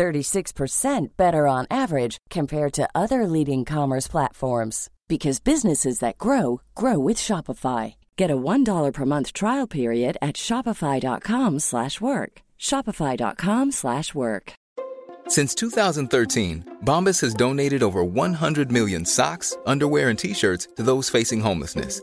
36% better on average compared to other leading commerce platforms because businesses that grow grow with Shopify. Get a $1 per month trial period at shopify.com/work. shopify.com/work. Since 2013, Bombas has donated over 100 million socks, underwear and t-shirts to those facing homelessness.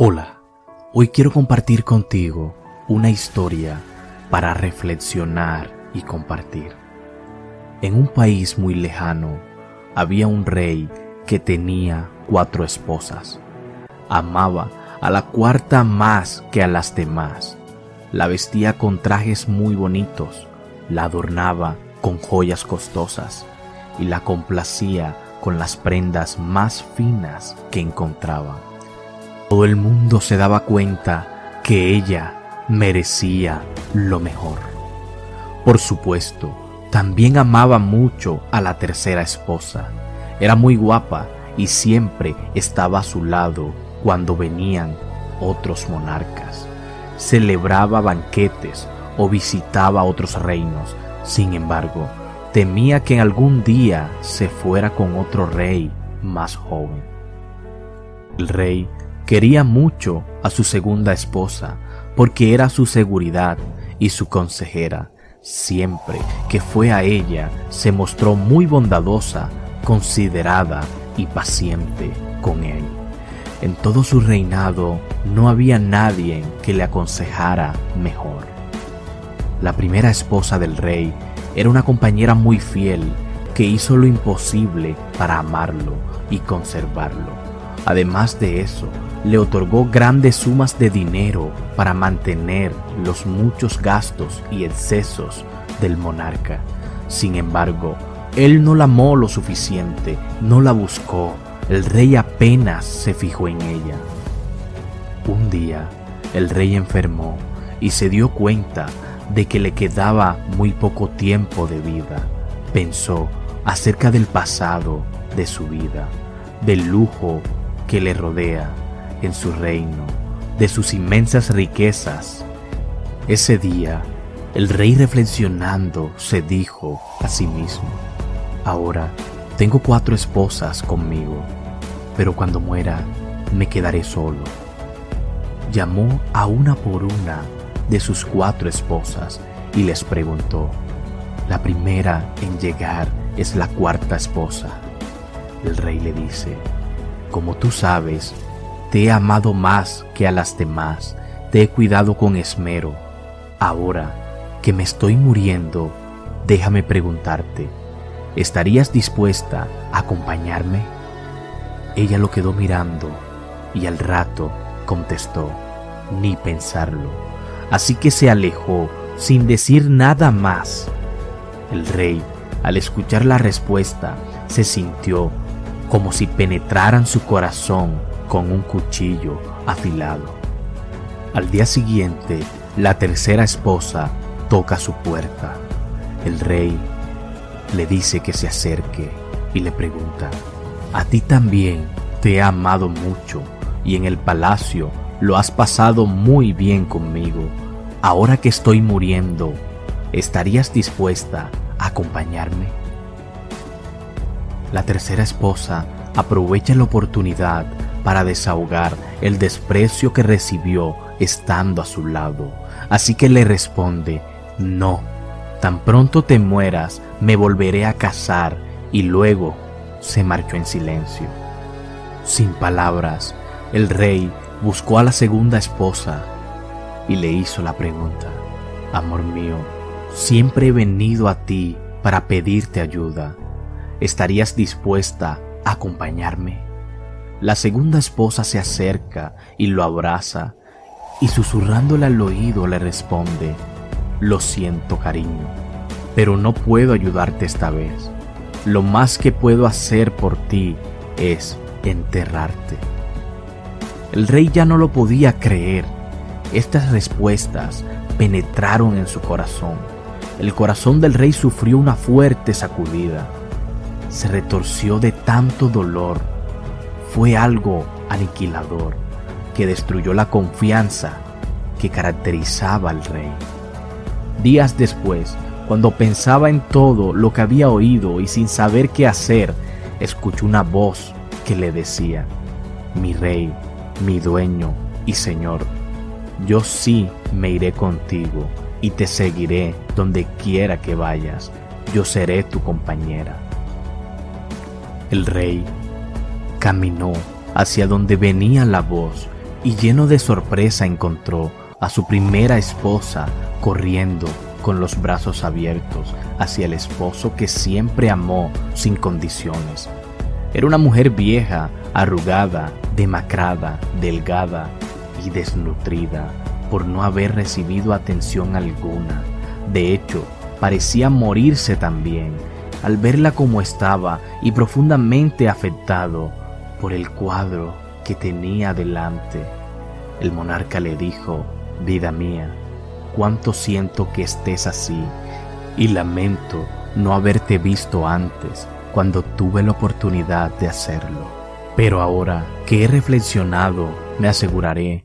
Hola, hoy quiero compartir contigo una historia para reflexionar y compartir. En un país muy lejano había un rey que tenía cuatro esposas. Amaba a la cuarta más que a las demás. La vestía con trajes muy bonitos, la adornaba con joyas costosas y la complacía con las prendas más finas que encontraba. Todo el mundo se daba cuenta que ella merecía lo mejor. Por supuesto, también amaba mucho a la tercera esposa. Era muy guapa y siempre estaba a su lado cuando venían otros monarcas. Celebraba banquetes o visitaba otros reinos. Sin embargo, temía que algún día se fuera con otro rey más joven. El rey Quería mucho a su segunda esposa porque era su seguridad y su consejera. Siempre que fue a ella se mostró muy bondadosa, considerada y paciente con él. En todo su reinado no había nadie que le aconsejara mejor. La primera esposa del rey era una compañera muy fiel que hizo lo imposible para amarlo y conservarlo. Además de eso, le otorgó grandes sumas de dinero para mantener los muchos gastos y excesos del monarca. Sin embargo, él no la amó lo suficiente, no la buscó, el rey apenas se fijó en ella. Un día, el rey enfermó y se dio cuenta de que le quedaba muy poco tiempo de vida. Pensó acerca del pasado de su vida, del lujo que le rodea en su reino, de sus inmensas riquezas. Ese día, el rey reflexionando se dijo a sí mismo, ahora tengo cuatro esposas conmigo, pero cuando muera me quedaré solo. Llamó a una por una de sus cuatro esposas y les preguntó, la primera en llegar es la cuarta esposa. El rey le dice, como tú sabes, te he amado más que a las demás, te he cuidado con esmero. Ahora que me estoy muriendo, déjame preguntarte, ¿estarías dispuesta a acompañarme? Ella lo quedó mirando y al rato contestó, ni pensarlo. Así que se alejó sin decir nada más. El rey, al escuchar la respuesta, se sintió como si penetraran su corazón con un cuchillo afilado. Al día siguiente, la tercera esposa toca su puerta. El rey le dice que se acerque y le pregunta, a ti también te he amado mucho y en el palacio lo has pasado muy bien conmigo. Ahora que estoy muriendo, ¿estarías dispuesta a acompañarme? La tercera esposa aprovecha la oportunidad para desahogar el desprecio que recibió estando a su lado. Así que le responde, no, tan pronto te mueras, me volveré a casar y luego se marchó en silencio. Sin palabras, el rey buscó a la segunda esposa y le hizo la pregunta, Amor mío, siempre he venido a ti para pedirte ayuda. ¿Estarías dispuesta a acompañarme? La segunda esposa se acerca y lo abraza y susurrándole al oído le responde, Lo siento cariño, pero no puedo ayudarte esta vez. Lo más que puedo hacer por ti es enterrarte. El rey ya no lo podía creer. Estas respuestas penetraron en su corazón. El corazón del rey sufrió una fuerte sacudida. Se retorció de tanto dolor. Fue algo aniquilador que destruyó la confianza que caracterizaba al rey. Días después, cuando pensaba en todo lo que había oído y sin saber qué hacer, escuchó una voz que le decía, mi rey, mi dueño y señor, yo sí me iré contigo y te seguiré donde quiera que vayas, yo seré tu compañera. El rey caminó hacia donde venía la voz y lleno de sorpresa encontró a su primera esposa corriendo con los brazos abiertos hacia el esposo que siempre amó sin condiciones. Era una mujer vieja, arrugada, demacrada, delgada y desnutrida por no haber recibido atención alguna. De hecho, parecía morirse también al verla como estaba y profundamente afectado por el cuadro que tenía delante. El monarca le dijo, vida mía, cuánto siento que estés así y lamento no haberte visto antes cuando tuve la oportunidad de hacerlo. Pero ahora que he reflexionado, me aseguraré.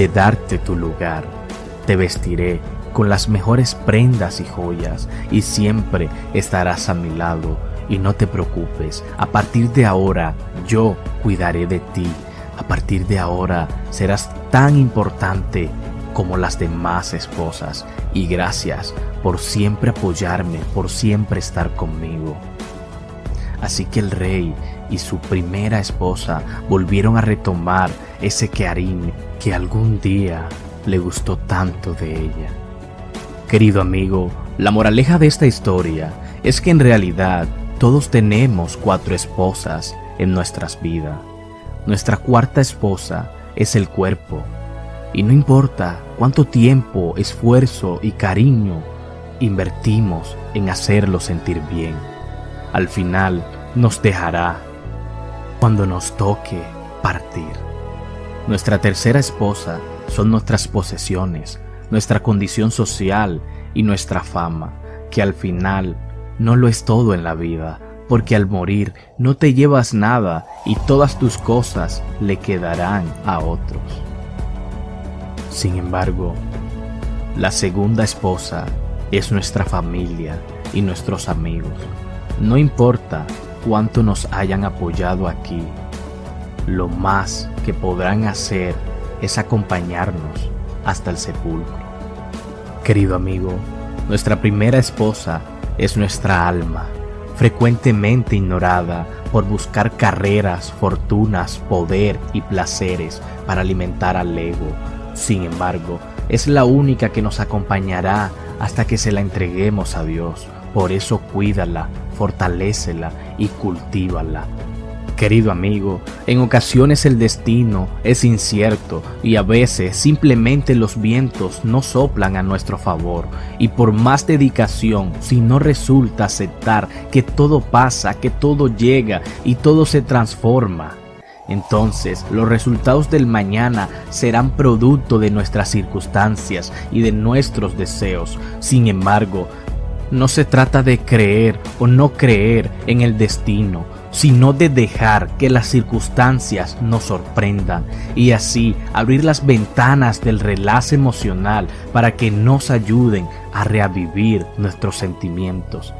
De darte tu lugar, te vestiré con las mejores prendas y joyas, y siempre estarás a mi lado. Y no te preocupes, a partir de ahora yo cuidaré de ti. A partir de ahora serás tan importante como las demás esposas. Y gracias por siempre apoyarme, por siempre estar conmigo. Así que el rey y su primera esposa volvieron a retomar ese cariño que algún día le gustó tanto de ella. Querido amigo, la moraleja de esta historia es que en realidad todos tenemos cuatro esposas en nuestras vidas. Nuestra cuarta esposa es el cuerpo. Y no importa cuánto tiempo, esfuerzo y cariño invertimos en hacerlo sentir bien, al final nos dejará cuando nos toque partir. Nuestra tercera esposa son nuestras posesiones, nuestra condición social y nuestra fama, que al final no lo es todo en la vida, porque al morir no te llevas nada y todas tus cosas le quedarán a otros. Sin embargo, la segunda esposa es nuestra familia y nuestros amigos. No importa cuánto nos hayan apoyado aquí. Lo más que podrán hacer es acompañarnos hasta el sepulcro. Querido amigo, nuestra primera esposa es nuestra alma, frecuentemente ignorada por buscar carreras, fortunas, poder y placeres para alimentar al ego. Sin embargo, es la única que nos acompañará hasta que se la entreguemos a Dios. Por eso cuídala, fortalécela y cultívala. Querido amigo, en ocasiones el destino es incierto y a veces simplemente los vientos no soplan a nuestro favor y por más dedicación, si no resulta aceptar que todo pasa, que todo llega y todo se transforma, entonces los resultados del mañana serán producto de nuestras circunstancias y de nuestros deseos. Sin embargo, no se trata de creer o no creer en el destino, sino de dejar que las circunstancias nos sorprendan y así abrir las ventanas del relax emocional para que nos ayuden a reavivir nuestros sentimientos.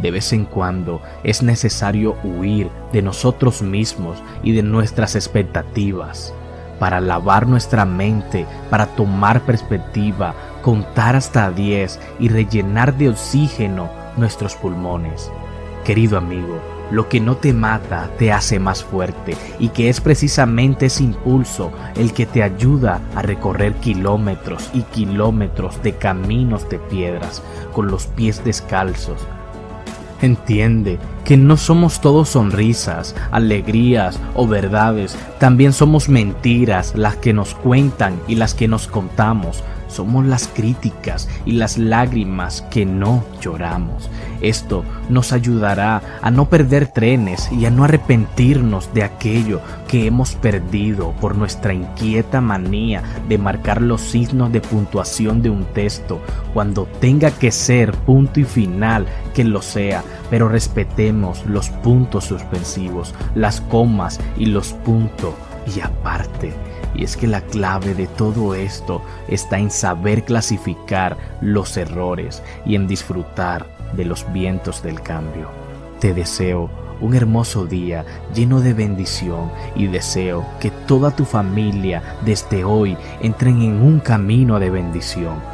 De vez en cuando es necesario huir de nosotros mismos y de nuestras expectativas para lavar nuestra mente, para tomar perspectiva, contar hasta 10 y rellenar de oxígeno nuestros pulmones. Querido amigo, lo que no te mata te hace más fuerte y que es precisamente ese impulso el que te ayuda a recorrer kilómetros y kilómetros de caminos de piedras con los pies descalzos. Entiende que no somos todos sonrisas, alegrías o verdades, también somos mentiras las que nos cuentan y las que nos contamos, somos las críticas y las lágrimas que no lloramos. Esto nos ayudará a no perder trenes y a no arrepentirnos de aquello que hemos perdido por nuestra inquieta manía de marcar los signos de puntuación de un texto cuando tenga que ser punto y final que lo sea, pero respetemos los puntos suspensivos, las comas y los puntos y aparte. Y es que la clave de todo esto está en saber clasificar los errores y en disfrutar de los vientos del cambio. Te deseo un hermoso día lleno de bendición y deseo que toda tu familia desde hoy entren en un camino de bendición